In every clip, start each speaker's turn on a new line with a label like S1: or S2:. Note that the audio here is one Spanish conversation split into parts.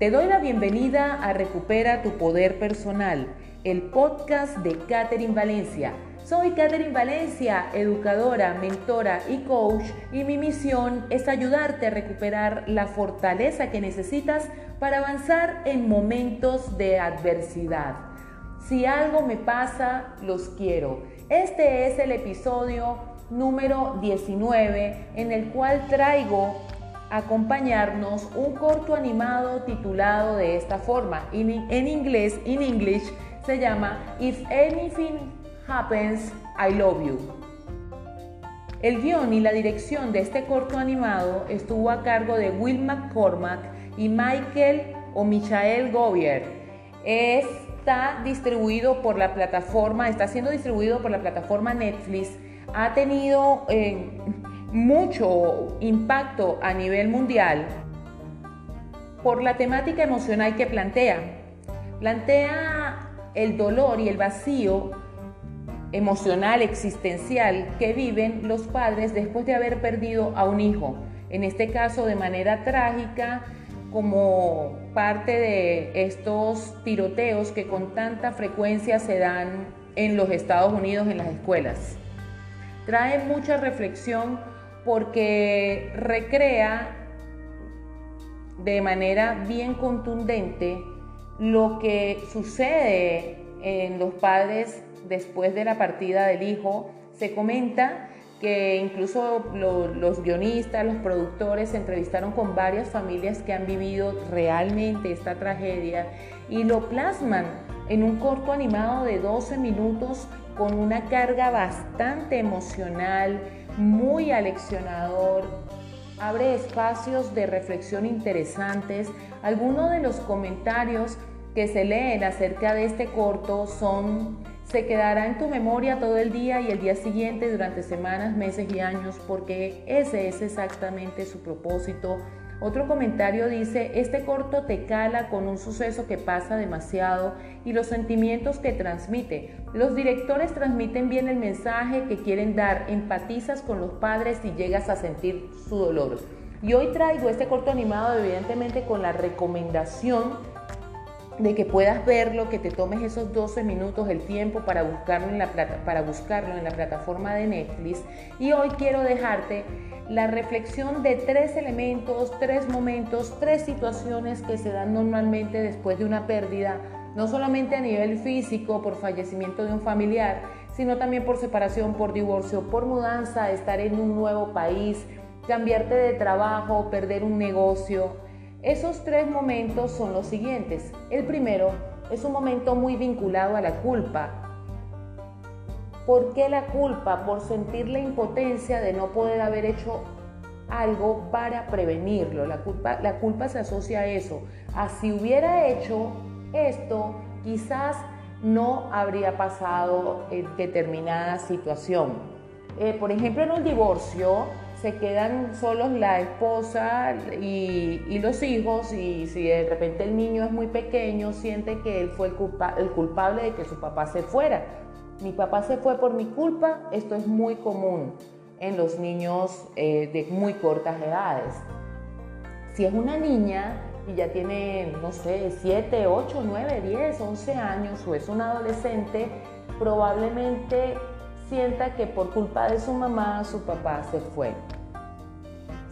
S1: Te doy la bienvenida a Recupera tu Poder Personal, el podcast de Catherine Valencia. Soy Catherine Valencia, educadora, mentora y coach, y mi misión es ayudarte a recuperar la fortaleza que necesitas para avanzar en momentos de adversidad. Si algo me pasa, los quiero. Este es el episodio número 19 en el cual traigo acompañarnos un corto animado titulado de esta forma. En, inglés, in English, se llama If Anything Happens, I Love You. El guion y la dirección de este corto animado estuvo a cargo de Will McCormack y Michael o Michael Govier. Está distribuido por la plataforma, está siendo distribuido por la plataforma Netflix. Ha tenido eh, mucho impacto a nivel mundial por la temática emocional que plantea. Plantea el dolor y el vacío emocional, existencial que viven los padres después de haber perdido a un hijo, en este caso de manera trágica como parte de estos tiroteos que con tanta frecuencia se dan en los Estados Unidos en las escuelas. Trae mucha reflexión porque recrea de manera bien contundente lo que sucede en los padres después de la partida del hijo. Se comenta que incluso los guionistas, los productores se entrevistaron con varias familias que han vivido realmente esta tragedia y lo plasman en un corto animado de 12 minutos con una carga bastante emocional, muy aleccionador, abre espacios de reflexión interesantes. Algunos de los comentarios que se leen acerca de este corto son, se quedará en tu memoria todo el día y el día siguiente durante semanas, meses y años, porque ese es exactamente su propósito otro comentario dice, este corto te cala con un suceso que pasa demasiado y los sentimientos que transmite. Los directores transmiten bien el mensaje que quieren dar, empatizas con los padres y llegas a sentir su dolor. Y hoy traigo este corto animado evidentemente con la recomendación de que puedas verlo, que te tomes esos 12 minutos el tiempo para buscarlo en la, para buscarlo en la plataforma de Netflix. Y hoy quiero dejarte la reflexión de tres elementos, tres momentos, tres situaciones que se dan normalmente después de una pérdida, no solamente a nivel físico por fallecimiento de un familiar, sino también por separación, por divorcio, por mudanza, estar en un nuevo país, cambiarte de trabajo, perder un negocio. Esos tres momentos son los siguientes. El primero es un momento muy vinculado a la culpa, ¿Por qué la culpa? Por sentir la impotencia de no poder haber hecho algo para prevenirlo. La culpa, la culpa se asocia a eso. A si hubiera hecho esto, quizás no habría pasado en determinada situación. Eh, por ejemplo, en un divorcio se quedan solos la esposa y, los hijos y si de repente el niño es muy pequeño, siente que él fue el, culpa, el culpable de que su papá se fuera mi papá se fue por mi culpa, esto es muy común en los niños eh, de muy cortas edades. Si es una niña y ya tiene, no sé, 7, 8, 9, 10, 11 años o es un adolescente, probablemente sienta que por culpa de su mamá su papá se fue.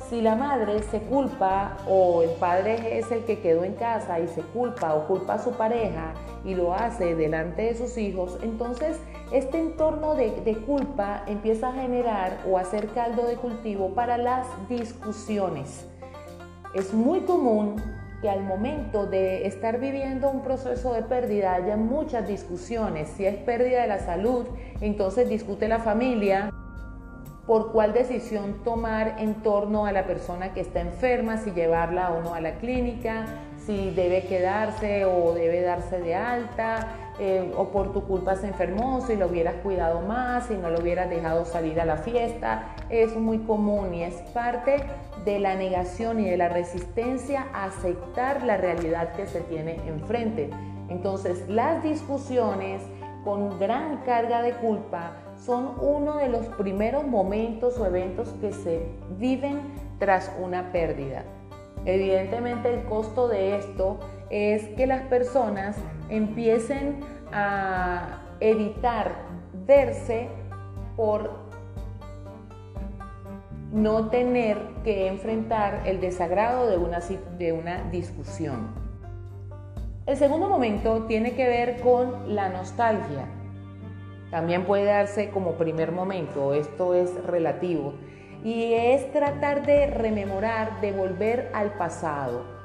S1: Si la madre se culpa o el padre es el que quedó en casa y se culpa o culpa a su pareja y lo hace delante de sus hijos, entonces este entorno de, culpa empieza a generar o a hacer caldo de cultivo para las discusiones. Es muy común que al momento de estar viviendo un proceso de pérdida haya muchas discusiones. Si es pérdida de la salud, entonces discute la familia por cuál decisión tomar en torno a la persona que está enferma, si llevarla o no a la clínica, si debe quedarse o debe darse de alta, eh, o por tu culpa se enfermó, si lo hubieras cuidado más, si no lo hubieras dejado salir a la fiesta. Es muy común y es parte de la negación y de la resistencia a aceptar la realidad que se tiene enfrente. Entonces, las discusiones con gran carga de culpa son uno de los primeros momentos o eventos que se viven tras una pérdida. Evidentemente el costo de esto es que las personas empiecen a evitar verse por no tener que enfrentar el desagrado de una, de una discusión. El segundo momento tiene que ver con la nostalgia. También puede darse como primer momento, esto es relativo, y es tratar de rememorar, de volver al pasado.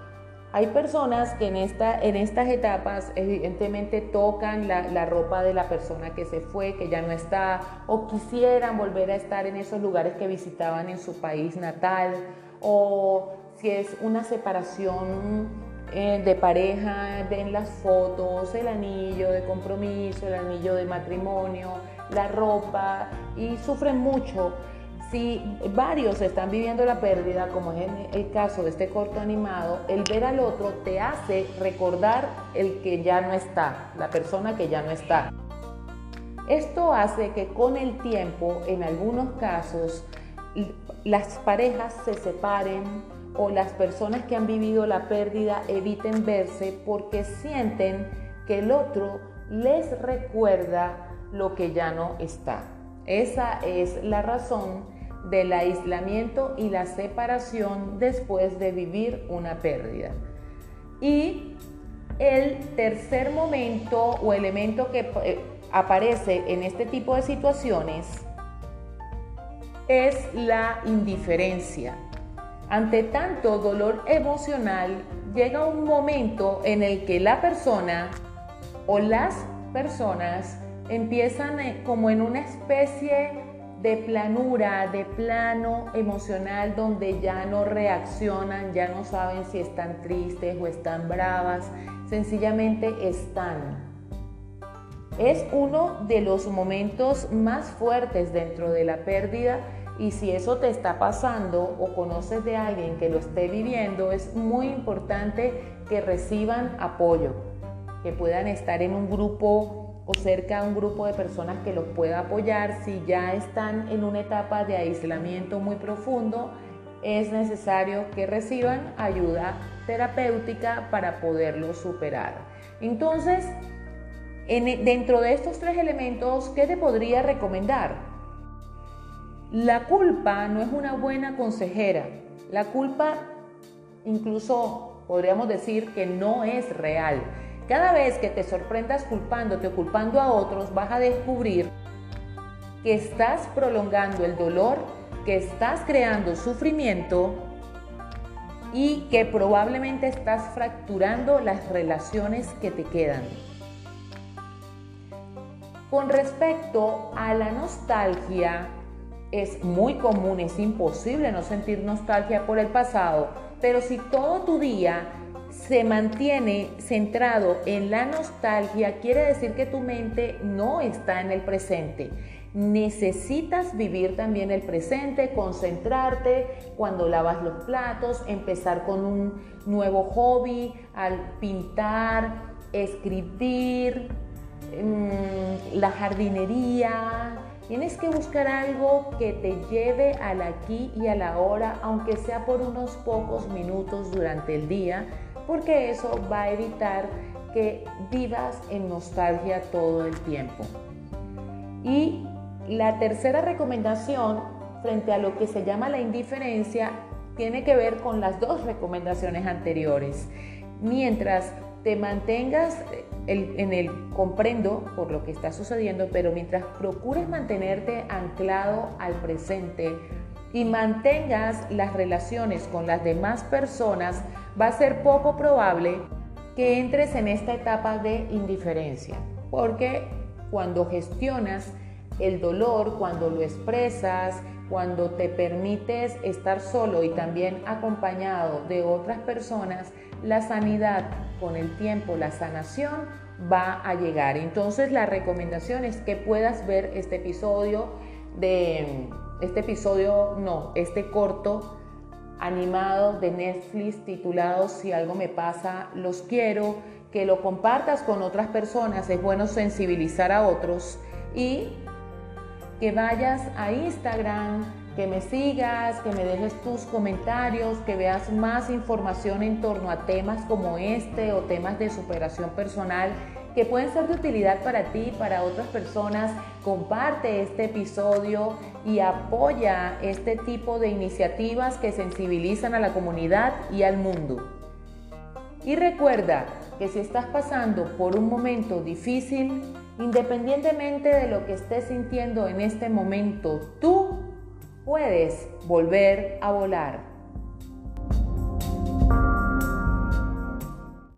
S1: Hay personas que en, esta, en estas etapas evidentemente tocan la, la, ropa de la persona que se fue, que ya no está, o quisieran volver a estar en esos lugares que visitaban en su país natal, o si es una separación eh, de pareja, ven las fotos, el anillo de compromiso, el anillo de matrimonio, la ropa, y sufren mucho si varios están viviendo la pérdida, como es el caso de este corto animado, el ver al otro te hace recordar el que ya no está, la persona que ya no está. Esto hace que con el tiempo, en algunos casos, las parejas se separen o las personas que han vivido la pérdida eviten verse porque sienten que el otro les recuerda lo que ya no está. Esa es la razón del aislamiento y la separación después de vivir una pérdida. Y el tercer momento o elemento que eh, aparece en este tipo de situaciones es la indiferencia. Ante tanto dolor emocional, llega un momento en el que la persona o las personas empiezan eh, como en una especie de planura, de plano emocional donde ya no reaccionan, ya no saben si están tristes o están bravas, sencillamente están. Es uno de los momentos más fuertes dentro de la pérdida y si eso te está pasando o conoces de alguien que lo esté viviendo, es muy importante que reciban apoyo, que puedan estar en un grupo o cerca a un grupo de personas que los pueda apoyar. Si ya están en una etapa de aislamiento muy profundo, es necesario que reciban ayuda terapéutica para poderlo superar. Entonces, dentro de estos tres elementos, ¿qué te podría recomendar? La culpa no es una buena consejera. La culpa incluso podríamos decir que no es real. Cada vez que te sorprendas culpándote o culpando a otros, vas a descubrir que estás prolongando el dolor, que estás creando sufrimiento y que probablemente estás fracturando las relaciones que te quedan. Con respecto a la nostalgia, es muy común, es imposible no sentir nostalgia por el pasado, pero si todo tu día se mantiene centrado en la nostalgia, quiere decir que tu mente no está en el presente. Necesitas vivir también el presente, concentrarte cuando lavas los platos, empezar con un nuevo hobby, al pintar, escribir, mm, la jardinería. Tienes que buscar algo que te lleve al aquí y a la hora, aunque sea por unos pocos minutos durante el día, porque eso va a evitar que vivas en nostalgia todo el tiempo. Y la tercera recomendación frente a lo que se llama la indiferencia tiene que ver con las dos recomendaciones anteriores. Mientras te mantengas en el comprendo por lo que está sucediendo, pero mientras procures mantenerte anclado al presente y mantengas las relaciones con las demás personas, va a ser poco probable que entres en esta etapa de indiferencia, porque cuando gestionas el dolor, cuando lo expresas, cuando te permites estar solo y también acompañado de otras personas, la sanidad con el tiempo, la sanación va a llegar. Entonces la recomendación es que puedas ver este episodio de este episodio, no, este corto animado de Netflix titulado Si algo me pasa, los quiero, que lo compartas con otras personas, es bueno sensibilizar a otros y que vayas a Instagram, que me sigas, que me dejes tus comentarios, que veas más información en torno a temas como este o temas de superación personal que pueden ser de utilidad para ti, para otras personas. Comparte este episodio y apoya este tipo de iniciativas que sensibilizan a la comunidad y al mundo. Y recuerda que si estás pasando por un momento difícil, independientemente de lo que estés sintiendo en este momento, tú puedes volver a volar.